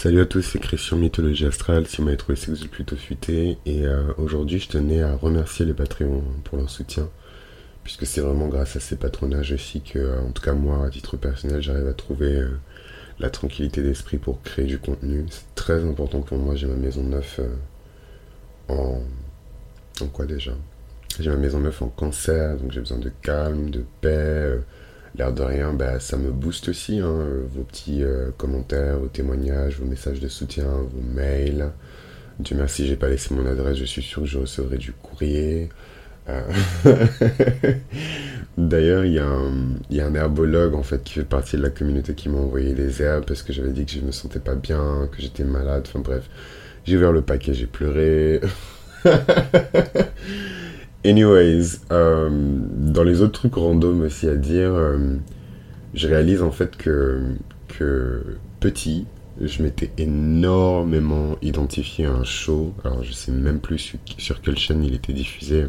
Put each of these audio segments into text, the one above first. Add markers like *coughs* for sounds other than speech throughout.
Salut à tous, c'est Christian Mythologie Astrale. Si vous m'avez trouvé, c'est que vous êtes plutôt futé. Et euh, aujourd'hui, je tenais à remercier les Patreons pour leur soutien. Puisque c'est vraiment grâce à ces patronages aussi que, euh, en tout cas, moi, à titre personnel, j'arrive à trouver euh, la tranquillité d'esprit pour créer du contenu. C'est très important pour moi. J'ai ma maison neuve en. En quoi déjà? J'ai ma maison neuve en cancer, donc j'ai besoin de calme, de paix l'air de rien, bah, ça me booste aussi. Hein, vos petits euh, commentaires, vos témoignages, vos messages de soutien, vos mails. Dieu merci, j'ai pas laissé mon adresse, je suis sûr que je recevrai du courrier. Euh, *laughs* d'ailleurs, il y, a un herbologue en fait qui fait partie de la communauté qui m'a envoyé des herbes parce que j'avais dit que je me sentais pas bien, que j'étais malade. Enfin bref, j'ai ouvert le paquet, j'ai pleuré. *laughs* Anyways, euh, dans les autres trucs random aussi à dire, euh, je réalise en fait que, que petit, je m'étais énormément identifié à un show. Alors je sais même plus sur, quelle chaîne il était diffusé.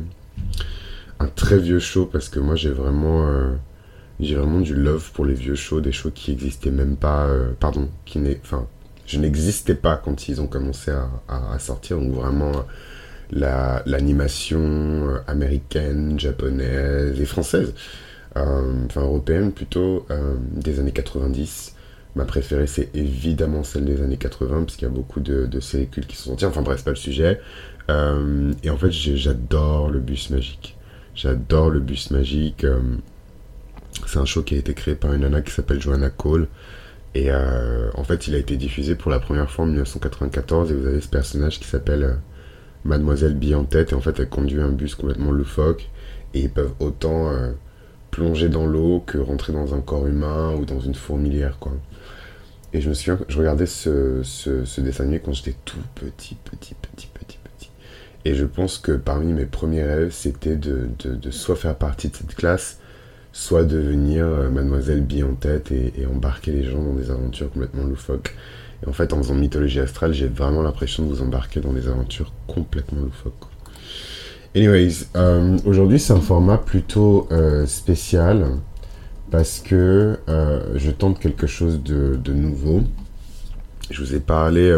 Un très vieux show parce que moi j'ai vraiment, euh, j'ai vraiment du love pour les vieux shows, des shows qui n'existaient même pas, pardon, qui n'est, enfin, je n'existais pas quand ils ont commencé à sortir. Donc vraiment l'animation euh, américaine, japonaise et française, euh, enfin européenne plutôt, euh, des années 90. Ma préférée, c'est évidemment celle des années 80, parce qu'il y a beaucoup de, de, séries cultes qui sont sorties. Enfin bref, c'est pas le sujet. et en fait, j'adore le bus magique. J'adore le bus magique. c'est un show qui a été créé par une nana qui s'appelle Joanna Cole. Et en fait, il a été diffusé pour la première fois en 1994. Et vous avez ce personnage qui s'appelle Mademoiselle bille en tête et en fait elle conduit un bus complètement loufoque et ils peuvent autant euh, plonger dans l'eau que rentrer dans un corps humain ou dans une fourmilière quoi. Et je me souviens, je regardais ce, ce, dessin animé quand j'étais tout petit, petit, petit, petit, petit. Et je pense que parmi mes premiers rêves, c'était de, de, soit faire partie de cette classe, soit devenir euh, Mademoiselle bille en tête et, et embarquer les gens dans des aventures complètement loufoques. En fait, en faisant mythologie astrale, j'ai vraiment l'impression de vous embarquer dans des aventures complètement loufoques. Anyways, euh, aujourd'hui c'est un format plutôt euh, spécial parce que euh, je tente quelque chose de, nouveau. Je vous ai parlé,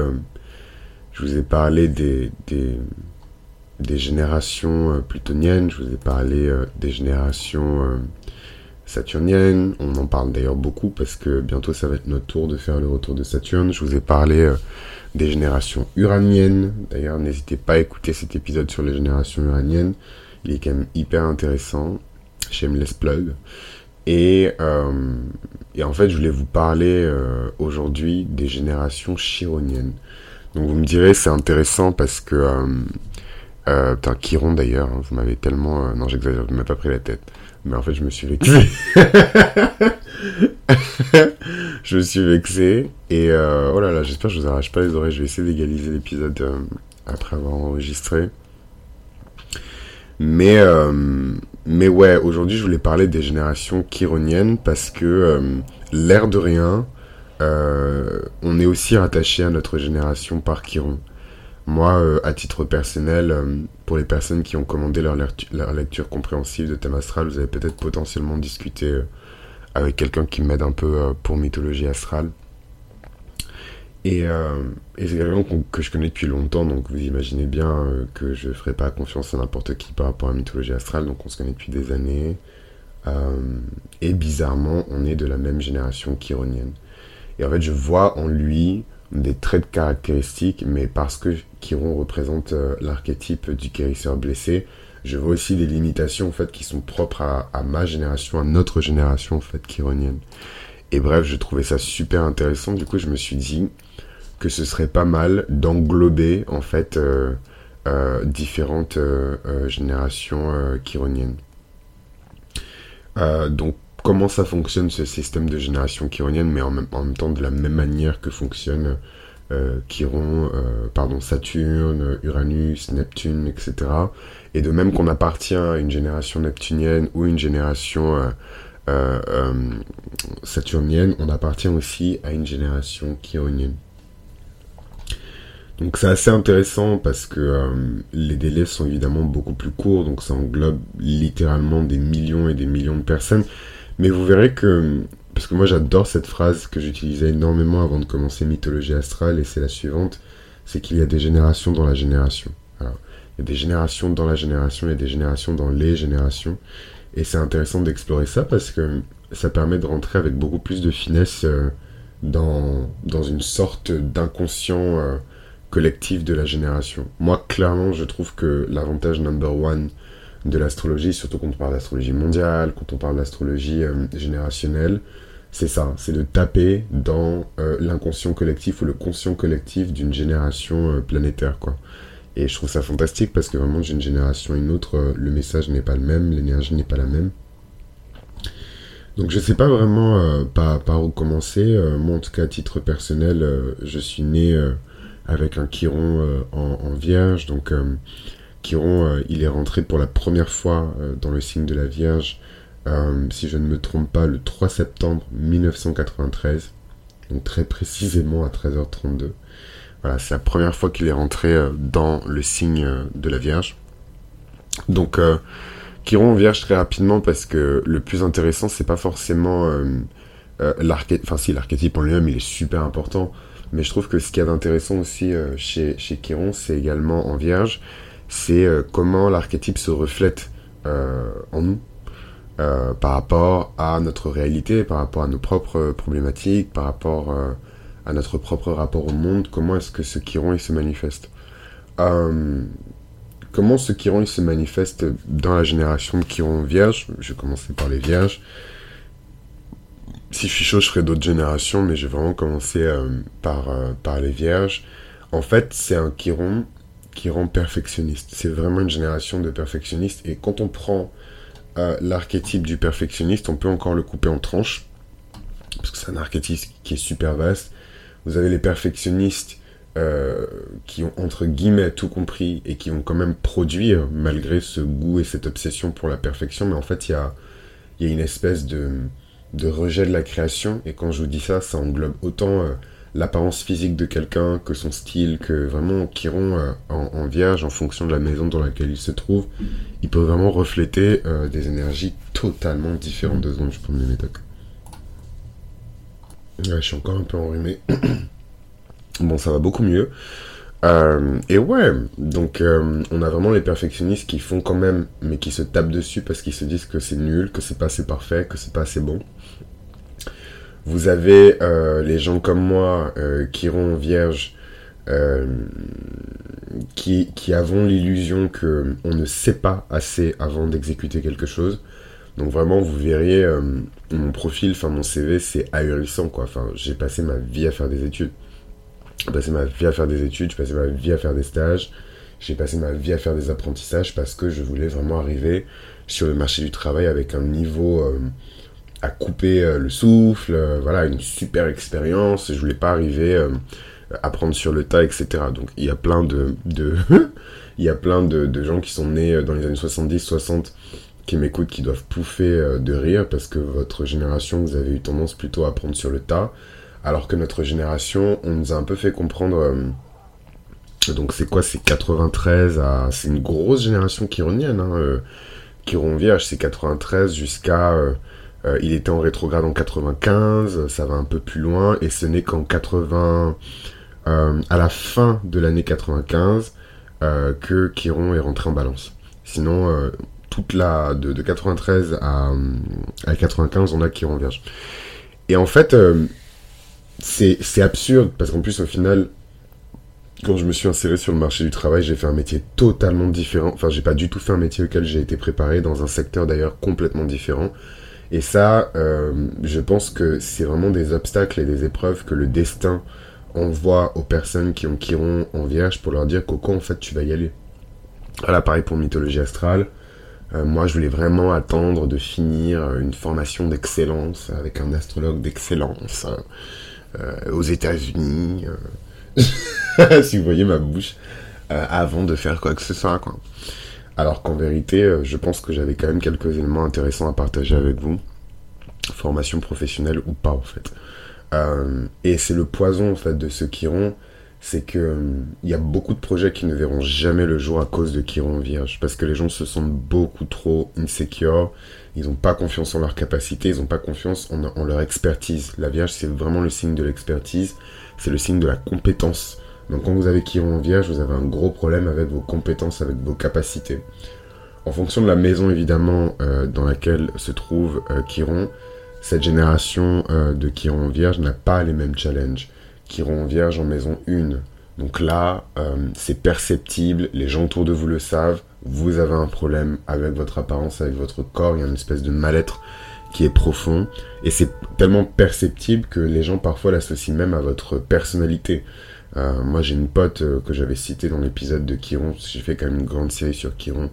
je vous ai parlé des, des, des générations plutoniennes, je vous ai parlé des générations saturnienne. On en parle d'ailleurs beaucoup parce que bientôt ça va être notre tour de faire le retour de Saturne. Je vous ai parlé euh, des générations uraniennes. D'ailleurs, n'hésitez pas à écouter cet épisode sur les générations uraniennes. Il est quand même hyper intéressant. Shameless plug. Et, euh, et en fait, je voulais vous parler euh, aujourd'hui des générations chironiennes. Donc vous me direz, c'est intéressant parce que... Putain, Chiron d'ailleurs, hein, vous m'avez tellement... non, j'exagère, vous m'avez pas pris la tête. Mais en fait, je me suis vexé. *laughs* je me suis vexé. Et euh, oh là là, j'espère que je vous arrache pas les oreilles. Je vais essayer d'égaliser l'épisode euh, après avoir enregistré. Mais, euh, mais ouais, aujourd'hui, je voulais parler des générations chironiennes parce que l'air de rien, on est aussi rattaché à notre génération par Chiron. Moi, euh, à titre personnel, euh, pour les personnes qui ont commandé leur, lecture compréhensive de thème astral, vous avez peut-être potentiellement discuté euh, avec quelqu'un qui m'aide un peu pour mythologie astrale. Et, c'est quelqu'un que je connais depuis longtemps, donc vous imaginez bien que je ne ferai pas confiance à n'importe qui par rapport à mythologie astrale, donc on se connaît depuis des années. et bizarrement, on est de la même génération chironienne. Et en fait, je vois en lui des traits de caractéristiques, mais parce que Chiron représente euh, l'archétype du guérisseur blessé, je vois aussi des limitations en qui sont propres à, ma génération, à notre génération en chironienne. Et bref, je trouvais ça super intéressant. Du coup, je me suis dit que ce serait pas mal d'englober en fait euh, euh, différentes générations chironiennes. donc comment ça fonctionne ce système de génération chironienne, mais en même, temps de la même manière que fonctionne euh, euh, pardon, Saturne, Uranus, Neptune, etc. Et de même qu'on appartient à une génération neptunienne ou une génération euh, saturnienne, on appartient aussi à une génération chironienne. Donc c'est assez intéressant parce que les délais sont évidemment beaucoup plus courts, donc ça englobe littéralement des millions et des millions de personnes. Mais vous verrez que parce que moi j'adore cette phrase que j'utilisais énormément avant de commencer Mythologie astrale, et c'est la suivante, c'est qu'il y a des générations dans la génération. Alors, il y a des générations dans la génération, il y a des générations dans les générations, et c'est intéressant d'explorer ça parce que ça permet de rentrer avec beaucoup plus de finesse euh, dans, dans une sorte d'inconscient euh, collectif de la génération. Moi, clairement, je trouve que l'avantage number one de l'astrologie, surtout quand on parle d'astrologie mondiale, quand on parle d'astrologie euh, générationnelle, c'est ça, c'est de taper dans l'inconscient collectif ou le conscient collectif d'une génération planétaire, quoi. Et je trouve ça fantastique parce que vraiment d'une génération à une autre, le message n'est pas le même, l'énergie n'est pas la même. Donc je sais pas vraiment euh, par, où commencer. Euh, moi en tout cas à titre personnel, euh, je suis né avec un Chiron en, Vierge. Donc Chiron, il est rentré pour la première fois dans le signe de la Vierge, si je ne me trompe pas, le 3 septembre 1993. Donc très précisément à 13h32. Voilà, c'est la première fois qu'il est rentré dans le signe de la Vierge. Donc Chiron vierge très rapidement parce que le plus intéressant, c'est pas forcément euh, euh, l'archétype. Enfin, si, l'archétype en lui-même, il est super important. Mais je trouve que ce qu'il y a d'intéressant aussi euh, chez, chez c'est également en vierge, c'est comment l'archétype se reflète en nous. par rapport à notre réalité, par rapport à nos propres problématiques, par rapport à notre propre rapport au monde, comment est-ce que ce Chiron il se manifeste? Comment ce Chiron il se manifeste dans la génération de Chiron vierge? Je vais commencer par les vierges. Si je suis chaud, je ferai d'autres générations, mais je vais vraiment commencer euh, par, euh, par les vierges. En fait, c'est un Chiron, Chiron perfectionniste. C'est vraiment une génération de perfectionnistes. Et quand on prend euh, l'archétype du perfectionniste, on peut encore le couper en tranches. Parce que c'est un archétype qui est super vaste. Vous avez les perfectionnistes euh, qui ont entre guillemets tout compris et qui vont quand même produire malgré ce goût et cette obsession pour la perfection. Mais en fait, il y a, une espèce de, rejet de la création. Et quand je vous dis ça, ça englobe autant euh, l'apparence physique de quelqu'un que son style, que vraiment Chiron euh, en, vierge, en fonction de la maison dans laquelle il se trouve, il peut vraiment refléter des énergies totalement différentes. Deux secondes, je prends mes médocs. Ouais, je suis encore un peu enrhumé. *coughs* Bon, ça va beaucoup mieux. Euh, et ouais, donc euh, on a vraiment les perfectionnistes qui font quand même, mais qui se tapent dessus parce qu'ils se disent que c'est nul, que c'est pas assez parfait, que c'est pas assez bon. Vous avez euh, les gens comme moi qui iront vierge, qui, qui avons l'illusion que on ne sait pas assez avant d'exécuter quelque chose. Donc vraiment, vous verriez mon profil, enfin mon CV, c'est ahurissant quoi. Enfin, j'ai passé ma vie à faire des études. J'ai passé ma vie à faire des études, j'ai passé ma vie à faire des stages, j'ai passé ma vie à faire des apprentissages parce que je voulais vraiment arriver sur le marché du travail avec un niveau euh, à couper euh, le souffle, euh, voilà, une super expérience. Je voulais pas arriver à prendre sur le tas, etc. Donc il y a plein de, de *laughs* il y a plein de, gens qui sont nés dans les années 70, 60 qui m'écoutent, qui doivent pouffer de rire parce que votre génération, vous avez eu tendance plutôt à prendre sur le tas alors que notre génération, on nous a un peu fait comprendre. Euh, donc c'est quoi C'est 93 à. C'est une grosse génération chironienne, hein, euh, Chiron Vierge, c'est 93 jusqu'à. Euh, il était en rétrograde en 95, ça va un peu plus loin, et ce n'est qu'en 80. à la fin de l'année 95 que Chiron est rentré en balance. Sinon, toute la. De, 93 à, à 95, on a Chiron Vierge. Et en fait c'est absurde parce qu'en plus au final quand je me suis inséré sur le marché du travail, j'ai fait un métier totalement différent. Enfin, j'ai pas du tout fait un métier auquel j'ai été préparé, dans un secteur d'ailleurs complètement différent. Et ça, euh, je pense que c'est vraiment des obstacles et des épreuves que le destin envoie aux personnes qui ont Chiron en vierge pour leur dire Coco, en fait, tu vas y aller. Voilà, pareil pour mythologie astrale. Euh, moi, je voulais vraiment attendre de finir une formation d'excellence avec un astrologue d'excellence. Euh, aux États-Unis. Euh, *laughs* si vous voyez ma bouche, euh, avant de faire quoi que ce soit, quoi. Alors qu'en vérité, je pense que j'avais quand même quelques éléments intéressants à partager avec vous. Formation professionnelle ou pas, en fait. et c'est le poison, en fait, de ce Chiron, c'est que il y a beaucoup de projets qui ne verront jamais le jour à cause de Chiron Vierge, parce que les gens se sentent beaucoup trop insecure, ils n'ont pas confiance en leur capacité, ils n'ont pas confiance en, leur expertise. La Vierge, c'est vraiment le signe de l'expertise, c'est le signe de la compétence. Donc quand vous avez Chiron Vierge, vous avez un gros problème avec vos compétences, avec vos capacités. En fonction de la maison, évidemment, euh, dans laquelle se trouve euh, Chiron, cette génération euh, de Chiron Vierge n'a pas les mêmes challenges. Chiron Vierge en maison 1. Donc là, euh, c'est perceptible, les gens autour de vous le savent, vous avez un problème avec votre apparence, avec votre corps, il y a une espèce de mal-être qui est profond, et c'est tellement perceptible que les gens parfois l'associent même à votre personnalité. Euh, moi j'ai une pote euh, que j'avais citée dans l'épisode de Chiron, j'ai fait quand même une grande série sur Chiron,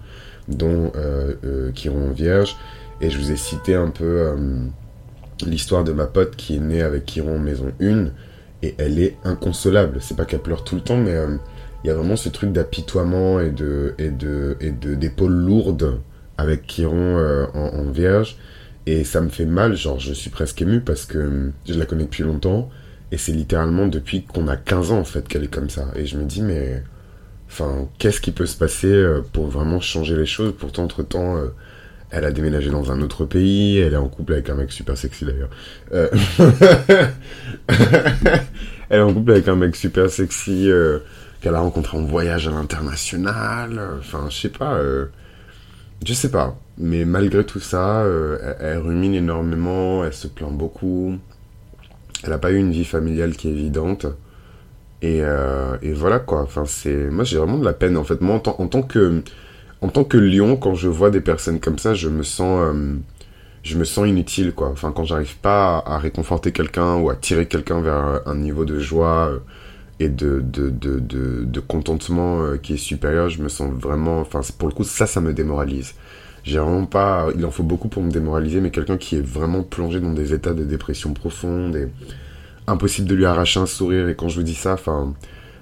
dont euh, euh, Chiron Vierge, et je vous ai cité un peu l'histoire de ma pote qui est née avec Chiron en maison 1, et elle est inconsolable. C'est pas qu'elle pleure tout le temps, mais il y a vraiment ce truc d'apitoiement et de et de et de d'épaules lourdes avec euh, en, en, vierge. Et ça me fait mal, genre je suis presque ému parce que je la connais depuis longtemps et c'est littéralement depuis qu'on a 15 ans en fait qu'elle est comme ça. Et je me dis mais enfin qu'est-ce qui peut se passer euh, pour vraiment changer les choses? Pourtant entre temps euh, elle a déménagé dans un autre pays, elle est en couple avec un mec super sexy d'ailleurs. Euh... *laughs* elle est en couple avec un mec super sexy qu'elle a rencontré en voyage à l'international. Enfin, je sais pas. Je sais pas. Mais malgré tout ça, elle, elle, rumine énormément, elle se plaint beaucoup. Elle n'a pas eu une vie familiale qui est évidente. Et, euh, et voilà quoi. Enfin, c'est. Moi, j'ai vraiment de la peine en fait. Moi, en, en tant que en tant que lion, quand je vois des personnes comme ça, je me sens, euh, je me sens inutile, quoi. Enfin, quand j'arrive pas à, réconforter quelqu'un ou à tirer quelqu'un vers un niveau de joie euh, et de, de, de, de, de contentement qui est supérieur, je me sens vraiment, enfin, pour le coup, ça, ça me démoralise. J'ai vraiment pas, il en faut beaucoup pour me démoraliser, mais quelqu'un qui est vraiment plongé dans des états de dépression profonde et impossible de lui arracher un sourire. Et quand je vous dis ça, enfin,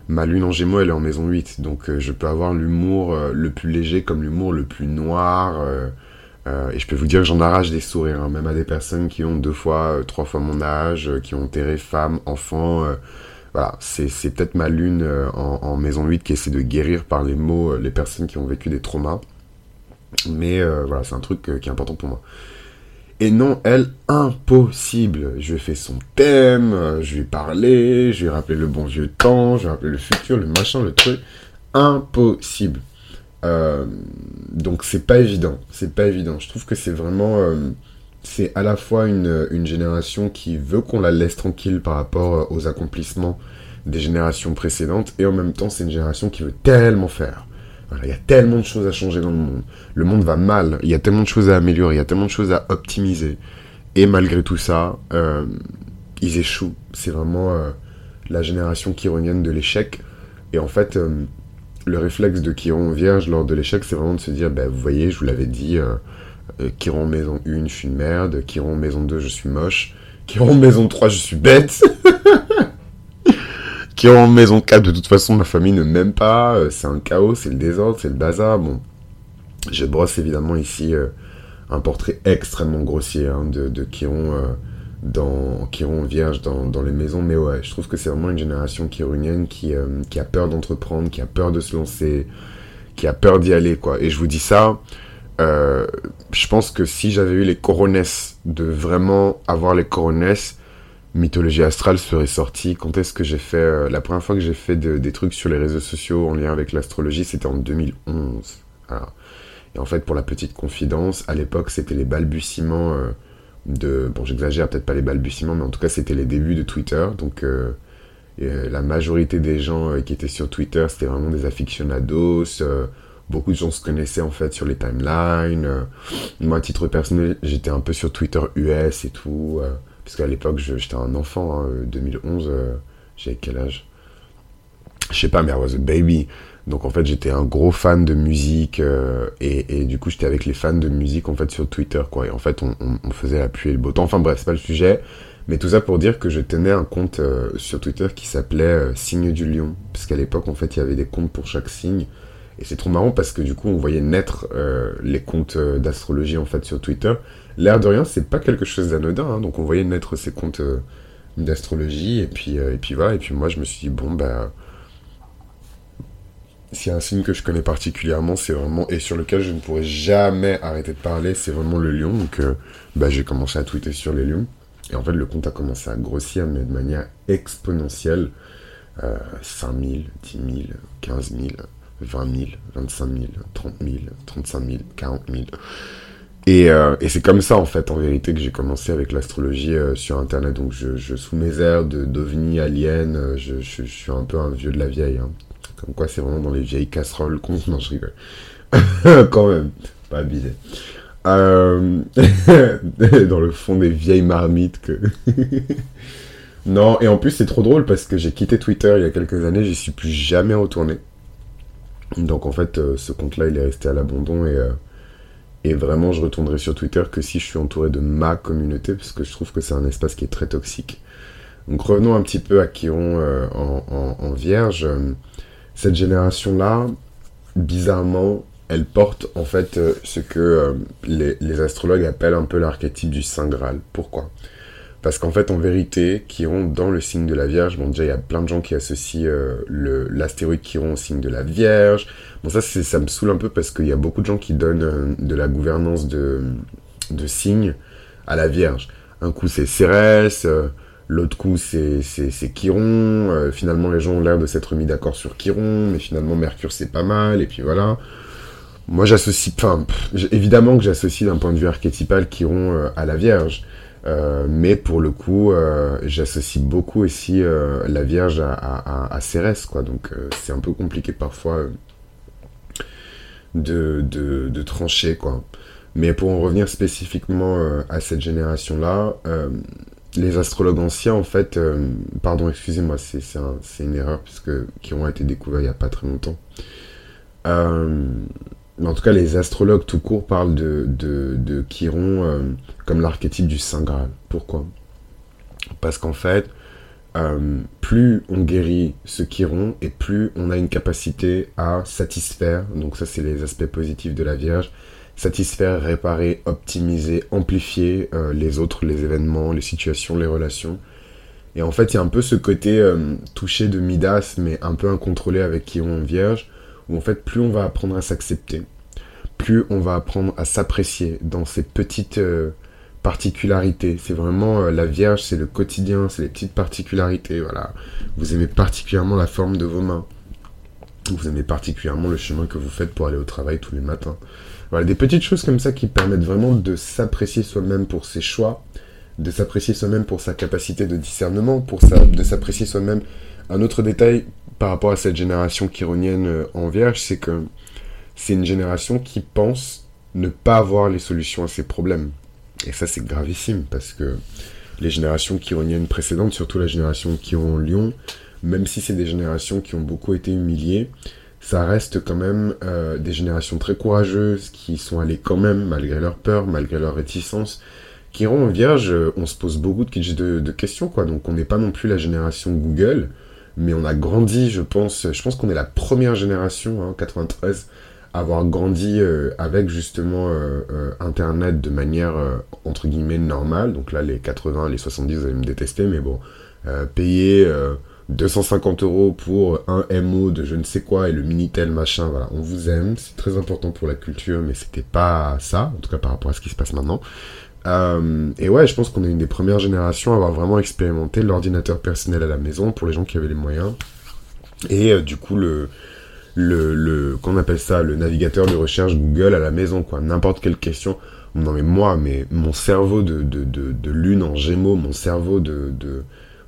ma lune en gémeaux, elle est en maison 8. Donc euh, je peux avoir l'humour euh, le plus léger comme l'humour le plus noir. Euh, et je peux vous dire que j'en arrache des sourires, hein, même à des personnes qui ont deux fois, trois fois mon âge, qui ont enterré femmes, enfants. voilà, c'est peut-être ma lune en, en, maison 8 qui essaie de guérir par les mots les personnes qui ont vécu des traumas. Mais voilà, c'est un truc qui est important pour moi. Et non, elle, impossible. Je lui ai fait son thème, je lui ai parlé, je lui ai rappelé le bon vieux temps, je lui ai rappelé le futur, le machin, le truc. Impossible. Euh, donc c'est pas évident. C'est pas évident. Je trouve que c'est vraiment. Euh, c'est à la fois une génération qui veut qu'on la laisse tranquille par rapport aux accomplissements des générations précédentes, et en même temps, c'est une génération qui veut tellement faire il y a tellement de choses à changer dans le monde. Le monde va mal. Il y a tellement de choses à améliorer. Il y a tellement de choses à optimiser. Et malgré tout ça, euh, ils échouent. C'est vraiment euh, la génération chironienne de l'échec. Et en fait, euh, le réflexe de Chiron Vierge lors de l'échec, c'est vraiment de se dire, bah, vous voyez, je vous l'avais dit, Chiron maison 1, je suis une merde. Chiron maison 2, je suis moche. Chiron maison 3, je suis bête. *laughs* qui en maison 4, de toute façon, ma famille ne m'aime pas, euh, c'est un chaos, c'est le désordre, c'est le bazar. Bon, je brosse évidemment ici euh, un portrait extrêmement grossier hein, de, de Chiron, euh, dans, Chiron vierge dans, dans, les maisons, mais ouais, je trouve que c'est vraiment une génération qui, euh, qui a peur d'entreprendre, qui a peur de se lancer, qui a peur d'y aller, quoi. Et je vous dis ça, je pense que si j'avais eu les coronesses, de vraiment avoir les coronesses, Mythologie astrale serait sortie. Quand est-ce que j'ai fait euh, La première fois que j'ai fait de, des trucs sur les réseaux sociaux en lien avec l'astrologie, c'était en 2011. Alors, et en fait, pour la petite confidence, à l'époque, c'était les balbutiements euh, de... Bon, j'exagère, peut-être pas les balbutiements, mais en tout cas, c'était les débuts de Twitter. Donc, euh, la majorité des gens qui étaient sur Twitter, c'était vraiment des aficionados. Beaucoup de gens se connaissaient, en fait, sur les timelines. Moi, à titre personnel, j'étais un peu sur Twitter US et tout. Parce qu'à l'époque, j'étais un enfant, hein, 2011, euh, j'avais quel âge? Je sais pas, mais I was a baby. Donc en fait, j'étais un gros fan de musique euh, et, et, du coup, j'étais avec les fans de musique en fait sur Twitter, quoi. Et en fait, on, faisait la pluie et le beau temps. Enfin bref, c'est pas le sujet. Mais tout ça pour dire que je tenais un compte euh, sur Twitter qui s'appelait euh, Signe du Lion. Parce qu'à l'époque, en fait, il y avait des comptes pour chaque signe. Et c'est trop marrant parce que du coup, on voyait naître euh, les comptes euh, d'astrologie en fait sur Twitter. L'air de rien, c'est pas quelque chose d'anodin. Hein. Donc on voyait naître ces comptes euh, d'astrologie et puis et puis voilà. Et puis moi, je me suis dit bon bah s'il y a un signe que je connais particulièrement, c'est vraiment, et sur lequel je ne pourrais jamais arrêter de parler, c'est vraiment le lion. Donc, bah, j'ai commencé à tweeter sur les lions. Et en fait, le compte a commencé à grossir, mais de manière exponentielle. Euh, 5 000, 10 000, 15 000, 20 000, 25 000, 30 000, 35 000, 40 000. Et, c'est comme ça, en fait, en vérité, que j'ai commencé avec l'astrologie euh, sur Internet. Donc, je, sous mes airs de d'ovni, alien, euh, je, suis un peu un vieux de la vieille. Hein. Comme quoi, c'est vraiment dans les vieilles casseroles qu'on... Non, je rigole. *laughs* Quand même, pas abusé. Euh... *laughs* dans le fond des vieilles marmites que... *laughs* non, et en plus, c'est trop drôle parce que j'ai quitté Twitter il y a quelques années, j'y suis plus jamais retourné. Donc, en fait, euh, ce compte-là, il est resté à l'abandon et... Euh, et vraiment, je retournerai sur Twitter que si je suis entouré de ma communauté, parce que je trouve que c'est un espace qui est très toxique. Donc revenons un petit peu à Chiron euh, en, Vierge. Cette génération-là, bizarrement, elle porte en fait ce que les, les, astrologues appellent un peu l'archétype du Saint Graal. Pourquoi? Parce qu'en fait, en vérité, Chiron, dans le signe de la Vierge, bon déjà, il y a plein de gens qui associent l'astéroïde Chiron au signe de la Vierge, Bon, ça, ça me saoule un peu parce qu'il y a beaucoup de gens qui donnent euh, de la gouvernance de, de signes à la Vierge. Un coup, c'est Cérès, euh, l'autre coup, c'est Chiron. Euh, finalement, les gens ont l'air de s'être mis d'accord sur Chiron, mais finalement, Mercure, c'est pas mal, et puis voilà. Moi, j'associe, enfin, évidemment que j'associe d'un point de vue archétypal Chiron à la Vierge. Euh, mais pour le coup, euh, j'associe beaucoup aussi euh, la Vierge à, Cérès, quoi. Donc c'est un peu compliqué parfois de, de, trancher, quoi. Mais pour en revenir spécifiquement à cette génération-là, les astrologues anciens, en fait, pardon, excusez-moi, c'est un, une erreur, puisque qui ont été découverts il n'y a pas très longtemps. En tout cas, les astrologues tout court parlent de, de, de Chiron comme l'archétype du Saint Graal. Pourquoi? Parce qu'en fait, euh, plus on guérit ce chiron et plus on a une capacité à satisfaire, donc ça c'est les aspects positifs de la Vierge, satisfaire, réparer, optimiser, amplifier euh, les autres, les événements, les situations, les relations. Et en fait, il y a un peu ce côté euh, touché de Midas, mais un peu incontrôlé avec Chiron Vierge, où en fait, plus on va apprendre à s'accepter, plus on va apprendre à s'apprécier dans ces petites euh, particularité. C'est vraiment euh, la Vierge, c'est le quotidien, c'est les petites particularités. Voilà. Vous aimez particulièrement la forme de vos mains. Vous aimez particulièrement le chemin que vous faites pour aller au travail tous les matins. Voilà, des petites choses comme ça qui permettent vraiment de s'apprécier soi-même pour ses choix, de s'apprécier soi-même pour sa capacité de discernement, pour de s'apprécier soi-même. Un autre détail par rapport à cette génération chironienne euh, en Vierge, c'est que c'est une génération qui pense ne pas avoir les solutions à ses problèmes. Et ça, c'est gravissime parce que les générations qui chironiennes précédentes, surtout la génération qui Lyon, même si c'est des générations qui ont beaucoup été humiliées, ça reste quand même euh, des générations très courageuses qui sont allées quand même, malgré leur peur, malgré leur réticence. Qui en vierge, on se pose beaucoup de, de, de questions, quoi. Donc on n'est pas non plus la génération Google, mais on a grandi, je pense. Je pense qu'on est la première génération, hein, 93, avoir grandi euh, avec justement euh, euh, Internet de manière entre guillemets normale, donc là les 80, les 70 vous allez me détester, mais bon, payer 250 euros pour un MO de je ne sais quoi et le Minitel machin, voilà, on vous aime, c'est très important pour la culture, mais c'était pas ça, en tout cas par rapport à ce qui se passe maintenant. Et ouais, je pense qu'on est une des premières générations à avoir vraiment expérimenté l'ordinateur personnel à la maison pour les gens qui avaient les moyens. Et du coup, le, le, le qu'on appelle ça, le navigateur de recherche Google à la maison, quoi. N'importe quelle question. Non mais moi, mais mon cerveau de, de, de, lune en gémeaux, mon cerveau de, de,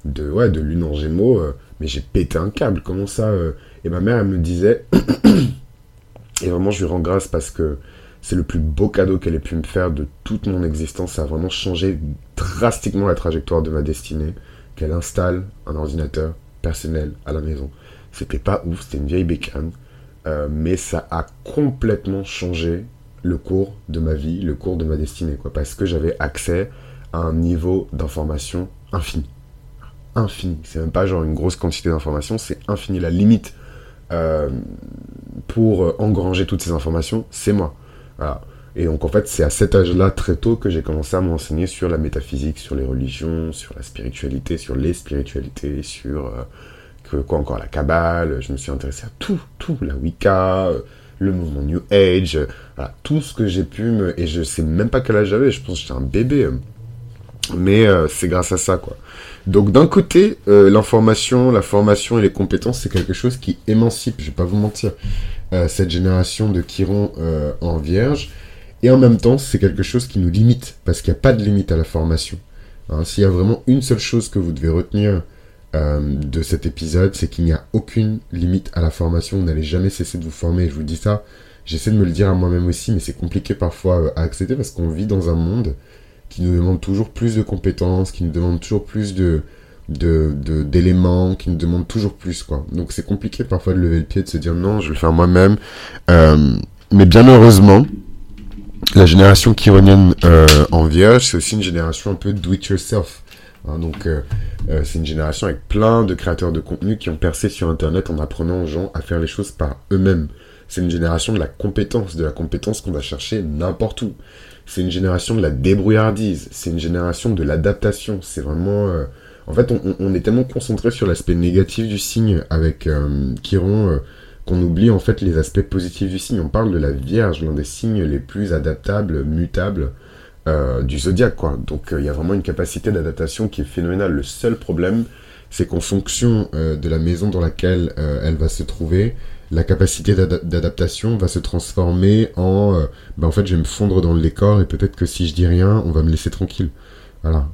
de, ouais, de lune en gémeaux, euh, mais j'ai pété un câble, comment ça euh... Et ma mère, elle me disait, *coughs* et vraiment je lui rends grâce parce que c'est le plus beau cadeau qu'elle ait pu me faire de toute mon existence, ça a vraiment changé drastiquement la trajectoire de ma destinée, qu'elle installe un ordinateur personnel à la maison. C'était pas ouf, c'était une vieille bécane. Euh, mais ça a complètement changé le cours de ma vie, le cours de ma destinée, quoi, parce que j'avais accès à un niveau d'information infini. Infini. C'est même pas genre une grosse quantité d'informations, c'est infini. La limite euh, pour engranger toutes ces informations, c'est moi. Et donc en fait, c'est à cet âge-là, très tôt, que j'ai commencé à m'enseigner sur la métaphysique, sur les religions, sur la spiritualité, sur les spiritualités, sur euh, quoi encore, la Kabbale, je me suis intéressé à tout, tout, la Wicca, le mouvement New Age, voilà, tout ce que j'ai pu me... Et je sais même pas quel âge j'avais, je pense que j'étais un bébé. Mais c'est grâce à ça, quoi. Donc d'un côté, l'information, la formation et les compétences, c'est quelque chose qui émancipe, je vais pas vous mentir, cette génération de Chiron en vierge. Et en même temps, c'est quelque chose qui nous limite, parce qu'il n'y a pas de limite à la formation. Hein, S'il y a vraiment une seule chose que vous devez retenir euh, de cet épisode, c'est qu'il n'y a aucune limite à la formation. Vous n'allez jamais cesser de vous former. je vous dis ça, j'essaie de me le dire à moi-même aussi, mais c'est compliqué parfois euh, à accepter parce qu'on vit dans un monde qui nous demande toujours plus de compétences, qui nous demande toujours plus de d'éléments qui nous demande toujours plus quoi donc c'est compliqué parfois de lever le pied de se dire non je vais le faire moi-même euh, mais bien heureusement la génération chironienne euh, en vierge, c'est aussi une génération un peu do it yourself. Hein, donc, euh, euh, c'est une génération avec plein de créateurs de contenu qui ont percé sur Internet en apprenant aux gens à faire les choses par eux-mêmes. C'est une génération de la compétence, de la compétence qu'on va chercher n'importe où. C'est une génération de la débrouillardise. C'est une génération de l'adaptation. C'est vraiment. En fait, on, est tellement concentré sur l'aspect négatif du signe avec Chiron qu'on oublie en fait les aspects positifs du signe. On parle de la Vierge, l'un des signes les plus adaptables, mutables euh, du zodiaque. Donc euh, il y a vraiment une capacité d'adaptation qui est phénoménale. Le seul problème, c'est qu'en fonction euh, de la maison dans laquelle elle va se trouver, la capacité d'adaptation va se transformer en ben, en fait je vais me fondre dans le décor et peut-être que si je dis rien on va me laisser tranquille voilà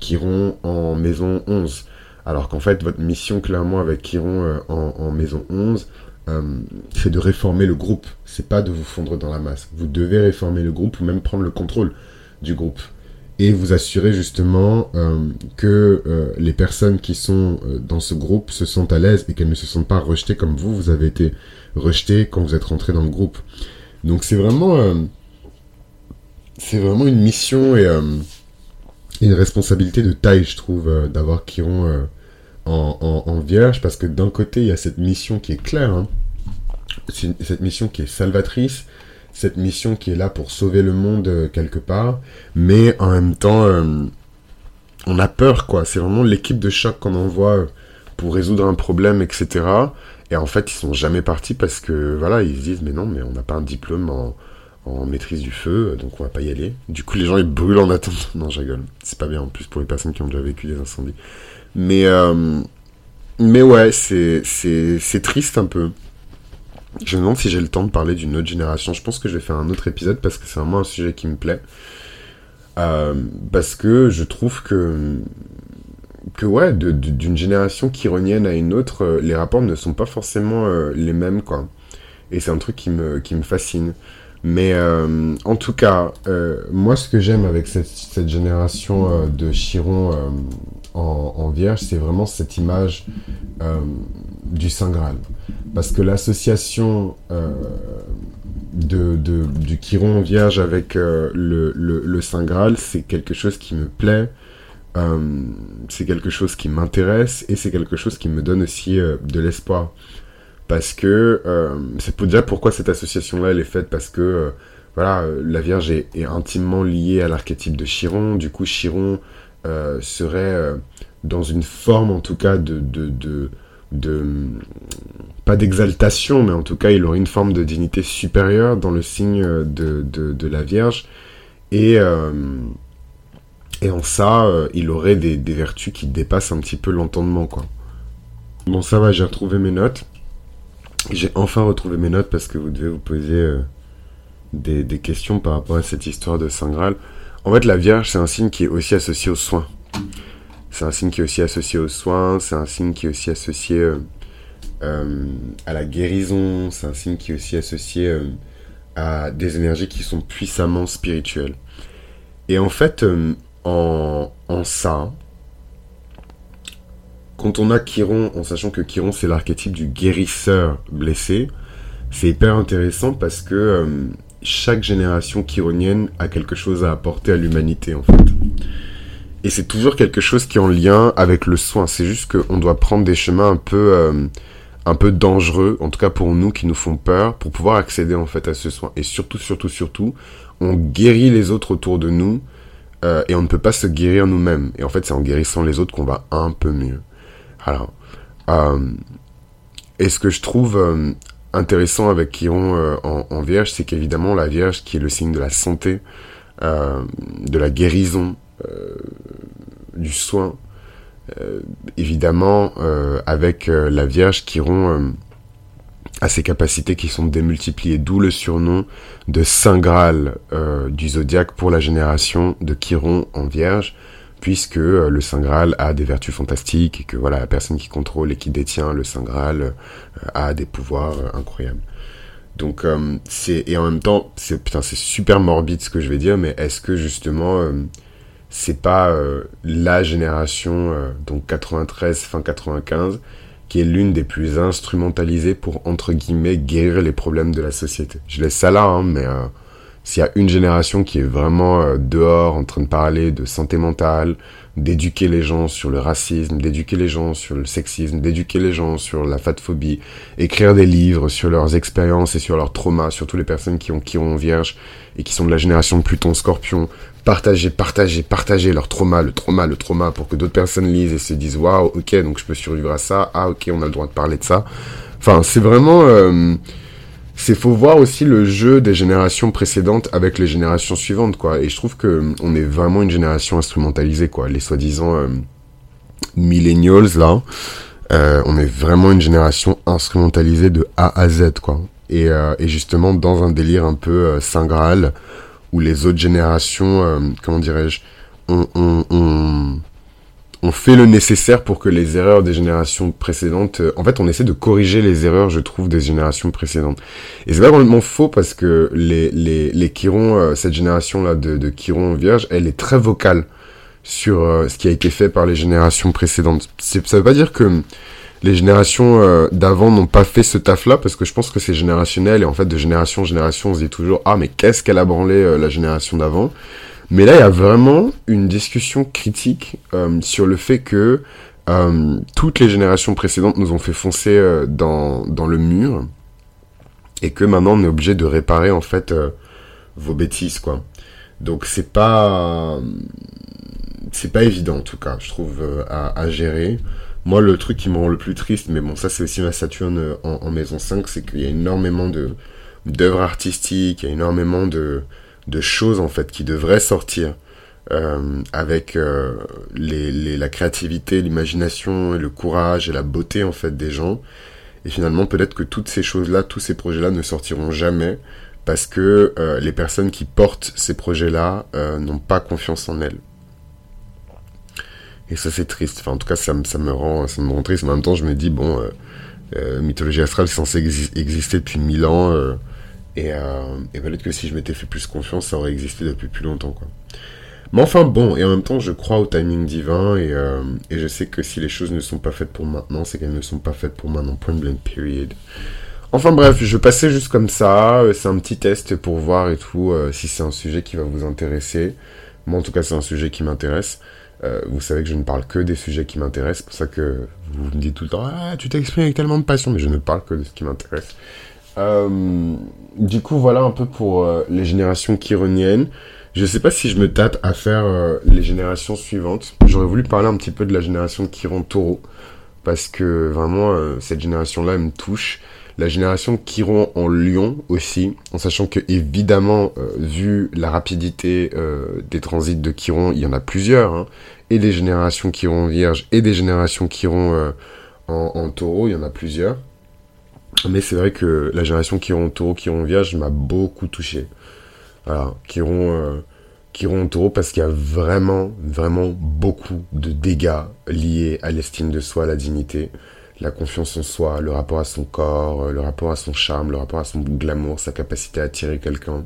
Chiron en maison 11 alors qu'en fait, votre mission, clairement, avec Chiron euh, en, maison 11, euh, c'est de réformer le groupe. C'est pas de vous fondre dans la masse. Vous devez réformer le groupe ou même prendre le contrôle du groupe. Et vous assurer justement euh, que les personnes qui sont dans ce groupe se sentent à l'aise et qu'elles ne se sentent pas rejetées comme vous, vous avez été rejeté quand vous êtes rentré dans le groupe. Donc c'est vraiment, c'est vraiment une mission et une responsabilité de taille, je trouve, euh, d'avoir Chiron euh, en, vierge, parce que d'un côté, il y a cette mission qui est claire, hein. cette mission qui est salvatrice, cette mission qui est là pour sauver le monde euh, quelque part, mais en même temps, on a peur, quoi. C'est vraiment l'équipe de choc qu'on envoie pour résoudre un problème, etc. Et en fait, ils sont jamais partis parce que, voilà, ils se disent, mais non, mais on n'a pas un diplôme en en maîtrise du feu, donc on va pas y aller. Du coup, les gens ils brûlent en attendant. *laughs* Non, je rigole. C'est pas bien en plus pour les personnes qui ont déjà vécu des incendies. Mais, euh, mais ouais, c'est, triste un peu. Je me demande si j'ai le temps de parler d'une autre génération. Je pense que je vais faire un autre épisode parce que c'est vraiment un sujet qui me plaît. Euh, parce que je trouve que, que ouais, d'une génération qui renienne à une autre, euh, les rapports ne sont pas forcément les mêmes, quoi. Et c'est un truc qui me, qui me fascine. Mais euh, en tout cas, euh, moi, ce que j'aime avec cette, génération euh, de Chiron en, en, Vierge, c'est vraiment cette image du Saint Graal. Parce que l'association de, du Chiron Vierge avec le, le, le, Saint Graal, c'est quelque chose qui me plaît. c'est quelque chose qui m'intéresse et c'est quelque chose qui me donne aussi de l'espoir parce que euh, c'est déjà pourquoi cette association-là elle est faite parce que euh, voilà euh, la Vierge est, intimement liée à l'archétype de Chiron. Du coup, Chiron serait dans une forme en tout cas de, pas d'exaltation, mais en tout cas il aurait une forme de dignité supérieure dans le signe de, de la Vierge et et en ça, il aurait des, des vertus qui dépassent un petit peu l'entendement, quoi. Bon, ça va, j'ai retrouvé mes notes. J'ai enfin retrouvé mes notes parce que vous devez vous poser euh, des, questions par rapport à cette histoire de Saint Graal. En fait, la Vierge, c'est un signe qui est aussi associé aux soins. C'est un signe qui est aussi associé aux soins, c'est un signe qui est aussi associé euh, euh, à la guérison, c'est un signe qui est aussi associé à des énergies qui sont puissamment spirituelles. Et en fait, en, en ça, quand on a Chiron, en sachant que Chiron c'est l'archétype du guérisseur blessé, c'est hyper intéressant parce que euh, chaque génération chironienne a quelque chose à apporter à l'humanité en fait. Et c'est toujours quelque chose qui est en lien avec le soin. C'est juste qu'on doit prendre des chemins un peu, euh, dangereux, en tout cas pour nous qui nous font peur, pour pouvoir accéder en fait à ce soin. Et surtout, surtout, surtout, on guérit les autres autour de nous euh, et on ne peut pas se guérir nous-mêmes. Et en fait, c'est en guérissant les autres qu'on va un peu mieux. Alors, et ce que je trouve intéressant avec Chiron en, en, Vierge, c'est qu'évidemment la Vierge, qui est le signe de la santé, de la guérison, du soin, évidemment avec la Vierge, Chiron à ses capacités qui sont démultipliées, d'où le surnom de Saint Graal euh, du zodiaque pour la génération de Chiron en Vierge, puisque euh, le Saint Graal a des vertus fantastiques et que voilà la personne qui contrôle et qui détient le Saint Graal euh, a des pouvoirs incroyables. Donc c'est et en même temps c'est putain c'est super morbide ce que je vais dire, mais est-ce que justement c'est pas la génération donc 93 fin 95 qui est l'une des plus instrumentalisées pour, entre guillemets, guérir les problèmes de la société? Je laisse ça là, hein, mais euh, s'il y a une génération qui est vraiment euh, dehors en train de parler de santé mentale, d'éduquer les gens sur le racisme, d'éduquer les gens sur le sexisme, d'éduquer les gens sur la fatphobie, écrire des livres sur leurs expériences et sur leurs traumas, surtout les personnes qui ont qui ont vierge et qui sont de la génération Pluton Scorpion, partager, partager, partager leur trauma, le trauma, le trauma, pour que d'autres personnes lisent et se disent waouh, ok, donc je peux survivre à ça, ah ok, on a le droit de parler de ça. Enfin, c'est vraiment, euh, c'est faut voir aussi le jeu des générations précédentes avec les générations suivantes, quoi. Et je trouve que on est vraiment une génération instrumentalisée, quoi. Les soi-disant euh, millennials là, euh, on est vraiment une génération instrumentalisée de A à Z, quoi. Et, euh, justement dans un délire un peu euh, saint graal où les autres générations, euh, comment dirais-je, ont on, fait le nécessaire pour que les erreurs des générations précédentes, euh, en fait, on essaie de corriger les erreurs, je trouve, des générations précédentes. Et c'est pas complètement faux parce que les les les Chiron, euh, cette génération là de de Chiron vierge, elle est très vocale sur ce qui a été fait par les générations précédentes. Ça veut pas dire que les générations euh, d'avant n'ont pas fait ce taf-là parce que je pense que c'est générationnel et en fait de génération en génération on se dit toujours ah mais qu'est-ce qu'elle a branlé euh, la génération d'avant? Mais là il y a vraiment une discussion critique euh, sur le fait que toutes les générations précédentes nous ont fait foncer dans, dans le mur et que maintenant on est obligé de réparer en fait vos bêtises quoi. Donc c'est pas pas évident en tout cas je trouve à, gérer. Moi, le truc qui me rend le plus triste, mais bon, ça c'est aussi ma Saturne euh, en, maison 5, c'est qu'il y a énormément de d'œuvres artistiques, il y a énormément de, de choses en fait qui devraient sortir euh, avec euh, la créativité, l'imagination, le courage et la beauté en fait des gens. Et finalement, peut-être que toutes ces choses-là, tous ces projets-là ne sortiront jamais parce que les personnes qui portent ces projets-là n'ont pas confiance en elles. Et ça, c'est triste. Enfin, en tout cas, ça, ça, me rend, ça me rend triste. En même temps, je me dis, bon, euh, euh mythologie astrale, c'est censé exister depuis mille ans. Euh, et, euh, et peut-être que si je m'étais fait plus confiance, ça aurait existé depuis plus longtemps, quoi. Mais enfin, bon, et en même temps, je crois au timing divin. Et, et je sais que si les choses ne sont pas faites pour maintenant, c'est qu'elles ne sont pas faites pour maintenant. Point blank, period. Enfin bref, je passais juste comme ça. C'est un petit test pour voir et tout si c'est un sujet qui va vous intéresser. Moi, en tout cas, c'est un sujet qui m'intéresse. Euh, vous savez que je ne parle que des sujets qui m'intéressent, c'est pour ça que vous me dites tout le temps Ah, tu t'exprimes avec tellement de passion, mais je ne parle que de ce qui m'intéresse. Euh, du coup, voilà un peu pour euh, les générations chironiennes. Je ne sais pas si je me tape à faire les générations suivantes. J'aurais voulu parler un petit peu de la génération Chiron Taureau, parce que vraiment, cette génération-là me touche la génération Chiron en Lion aussi, en sachant que évidemment, euh, vu la rapidité euh, des transits de Chiron, il y en a plusieurs, hein, et des générations Chiron Vierge et des générations Chiron euh, en, en, Taureau, il y en a plusieurs. Mais c'est vrai que la génération Chiron Taureau, Chiron Vierge m'a beaucoup touché. Voilà, Chiron, Chiron Taureau parce qu'il y a vraiment, vraiment beaucoup de dégâts liés à l'estime de soi, à la dignité la confiance en soi, le rapport à son corps, euh, le rapport à son charme, le rapport à son glamour, sa capacité à attirer quelqu'un.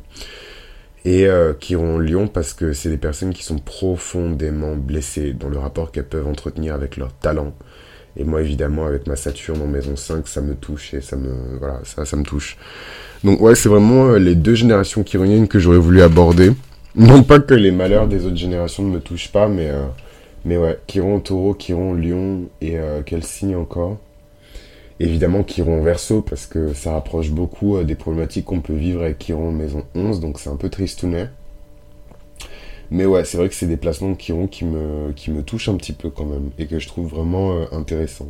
Et euh, qui ont Lion parce que c'est des personnes qui sont profondément blessées dans le rapport qu'elles peuvent entretenir avec leur talent. Et moi, évidemment, avec ma Saturne en maison 5, ça me touche et ça me, voilà, ça, me touche. Donc, ouais, c'est vraiment euh, les deux générations chironiennes que j'aurais voulu aborder. Non pas que les malheurs des autres générations ne me touchent pas, mais, mais ouais, Chiron Taureau, Chiron Lion et quel signe encore évidemment Chiron Verso parce que ça rapproche beaucoup euh, des problématiques qu'on peut vivre avec Chiron Maison 11, donc c'est un peu tristounet. Mais ouais, c'est vrai que c'est des placements de Chiron qui me, qui me touchent un petit peu quand même et que je trouve vraiment euh, intéressant.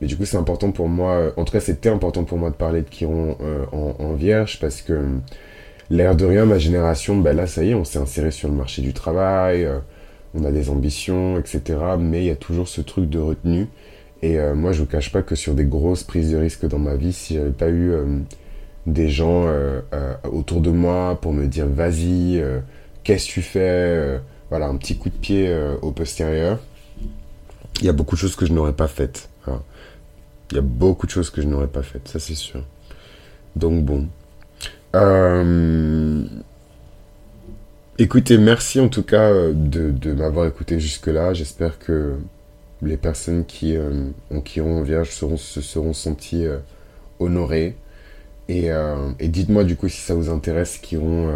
Mais du coup, c'est important pour moi, euh, en tout cas, c'était important pour moi de parler de Chiron euh, en, Vierge parce que l'air de rien, ma génération, ben là, ça y est, on s'est inséré sur le marché du travail, on a des ambitions, etc. Mais il y a toujours ce truc de retenue. Et moi, je vous cache pas que sur des grosses prises de risque dans ma vie, si j'avais pas eu des gens autour de moi pour me dire vas-y, qu'est-ce que tu fais euh, Voilà, un petit coup de pied euh, au postérieur. Il y a beaucoup de choses que je n'aurais pas faites. Il y a beaucoup de choses que je n'aurais pas faites, ça c'est sûr. Donc bon. Euh, écoutez, merci en tout cas de, m'avoir écouté jusque-là. J'espère que les personnes qui, qui ont vierge seront, se seront senties honorées. Et, et dites-moi du coup si ça vous intéresse qui ont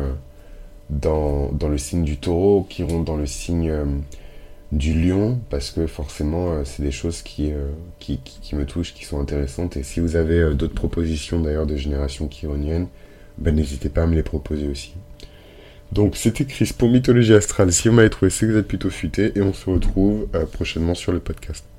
dans, le signe du taureau, qui iront dans le signe euh, du lion, parce que forcément, euh, c'est des choses euh, qui, qui, me touchent, qui sont intéressantes. Et si vous avez d'autres propositions d'ailleurs de génération chironienne, ben, n'hésitez pas à me les proposer aussi. Donc c'était Chris pour Mythologie Astrale. Si vous m'avez trouvé, c'est que vous êtes plutôt futé et on se retrouve prochainement sur le podcast.